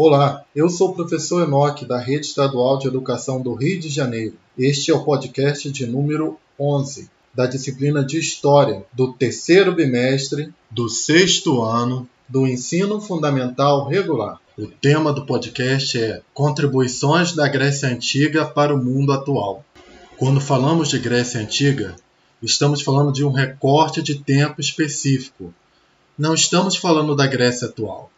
Olá, eu sou o professor Enoque da Rede Estadual de Educação do Rio de Janeiro. Este é o podcast de número 11 da disciplina de História do terceiro bimestre do sexto ano do Ensino Fundamental Regular. O tema do podcast é Contribuições da Grécia Antiga para o Mundo Atual. Quando falamos de Grécia Antiga, estamos falando de um recorte de tempo específico. Não estamos falando da Grécia atual.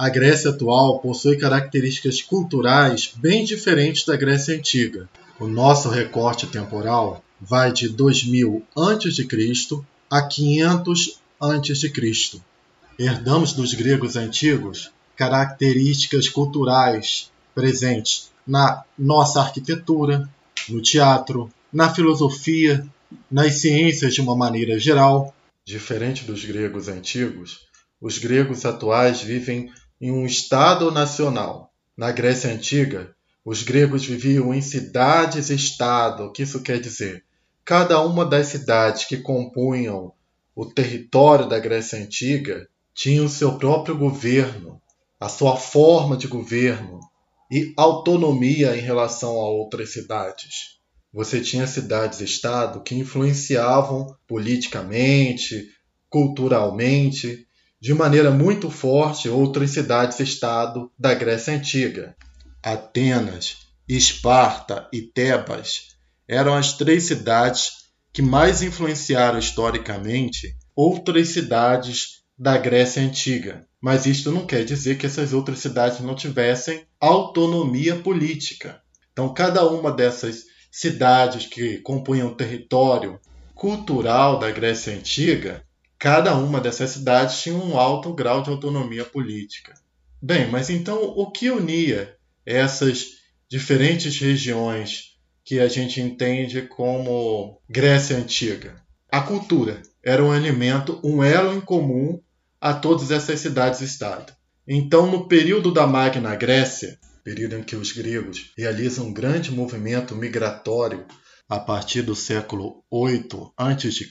A Grécia atual possui características culturais bem diferentes da Grécia antiga. O nosso recorte temporal vai de 2000 a.C. a 500 a.C. Herdamos dos gregos antigos características culturais presentes na nossa arquitetura, no teatro, na filosofia, nas ciências de uma maneira geral. Diferente dos gregos antigos, os gregos atuais vivem em um Estado nacional. Na Grécia Antiga, os gregos viviam em cidades-estado. O que isso quer dizer? Cada uma das cidades que compunham o território da Grécia Antiga tinha o seu próprio governo, a sua forma de governo e autonomia em relação a outras cidades. Você tinha cidades-estado que influenciavam politicamente, culturalmente, de maneira muito forte outras cidades-estado da Grécia Antiga. Atenas, Esparta e Tebas eram as três cidades que mais influenciaram historicamente outras cidades da Grécia Antiga. Mas isto não quer dizer que essas outras cidades não tivessem autonomia política. Então, cada uma dessas cidades que compunham o território cultural da Grécia Antiga, cada uma dessas cidades tinha um alto grau de autonomia política. Bem, mas então o que unia essas diferentes regiões que a gente entende como Grécia Antiga? A cultura era um elemento, um elo em comum a todas essas cidades-estado. Então, no período da Magna Grécia, período em que os gregos realizam um grande movimento migratório a partir do século 8 a.C.,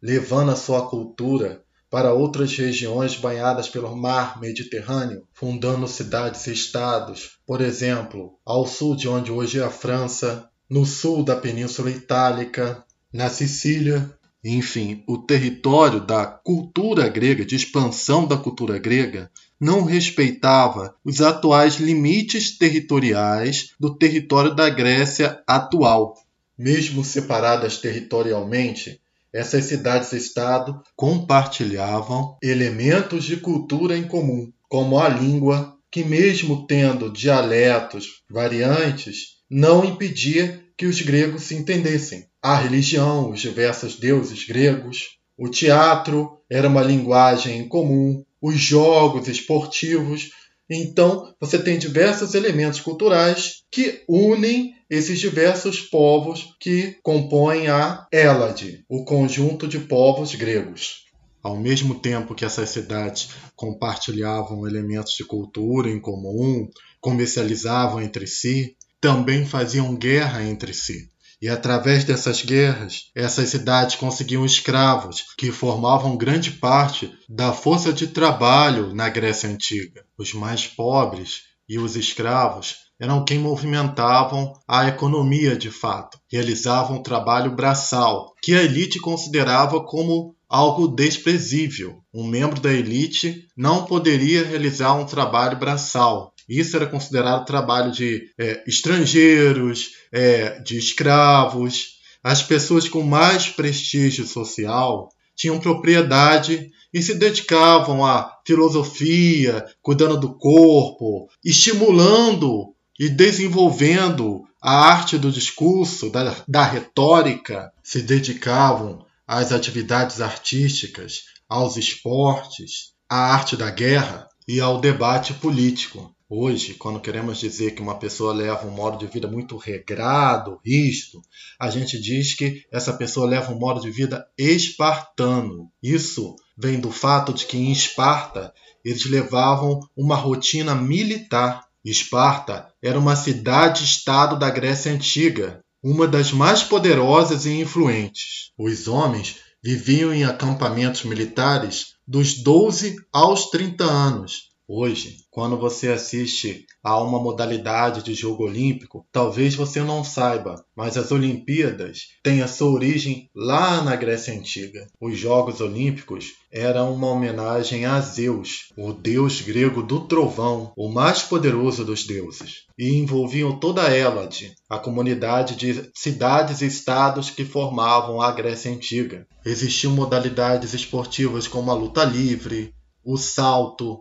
levando a sua cultura para outras regiões banhadas pelo mar Mediterrâneo, fundando cidades e estados, por exemplo, ao sul de onde hoje é a França, no sul da Península Itálica, na Sicília, enfim, o território da cultura grega, de expansão da cultura grega, não respeitava os atuais limites territoriais do território da Grécia atual. Mesmo separadas territorialmente, essas cidades-estado compartilhavam elementos de cultura em comum, como a língua, que, mesmo tendo dialetos variantes, não impedia que os gregos se entendessem. A religião, os diversos deuses gregos, o teatro era uma linguagem em comum, os jogos esportivos. Então, você tem diversos elementos culturais que unem esses diversos povos que compõem a Hélade, o conjunto de povos gregos. Ao mesmo tempo que essas cidades compartilhavam elementos de cultura em comum, comercializavam entre si, também faziam guerra entre si. E através dessas guerras, essas cidades conseguiam escravos, que formavam grande parte da força de trabalho na Grécia Antiga. Os mais pobres e os escravos eram quem movimentavam a economia de fato, realizavam o trabalho braçal, que a elite considerava como algo desprezível. Um membro da elite não poderia realizar um trabalho braçal, isso era considerado trabalho de é, estrangeiros, é, de escravos. As pessoas com mais prestígio social tinham propriedade e se dedicavam à filosofia, cuidando do corpo, estimulando e desenvolvendo a arte do discurso, da, da retórica, se dedicavam às atividades artísticas, aos esportes, à arte da guerra e ao debate político. Hoje, quando queremos dizer que uma pessoa leva um modo de vida muito regrado, rígido, a gente diz que essa pessoa leva um modo de vida espartano. Isso vem do fato de que em Esparta eles levavam uma rotina militar. Esparta era uma cidade-estado da Grécia Antiga, uma das mais poderosas e influentes. Os homens viviam em acampamentos militares dos 12 aos 30 anos Hoje, quando você assiste a uma modalidade de jogo olímpico, talvez você não saiba, mas as Olimpíadas têm a sua origem lá na Grécia Antiga. Os Jogos Olímpicos eram uma homenagem a Zeus, o deus grego do trovão, o mais poderoso dos deuses, e envolviam toda a Hélade, a comunidade de cidades e estados que formavam a Grécia Antiga. Existiam modalidades esportivas como a luta livre, o salto,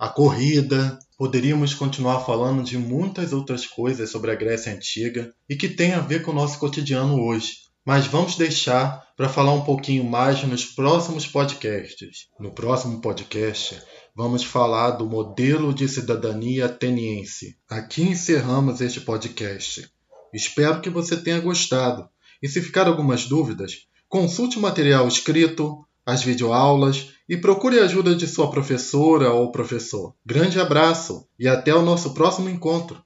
a corrida. Poderíamos continuar falando de muitas outras coisas sobre a Grécia Antiga e que tem a ver com o nosso cotidiano hoje. Mas vamos deixar para falar um pouquinho mais nos próximos podcasts. No próximo podcast, vamos falar do modelo de cidadania ateniense. Aqui encerramos este podcast. Espero que você tenha gostado. E se ficar algumas dúvidas, consulte o material escrito, as videoaulas e procure a ajuda de sua professora ou professor. Grande abraço e até o nosso próximo encontro!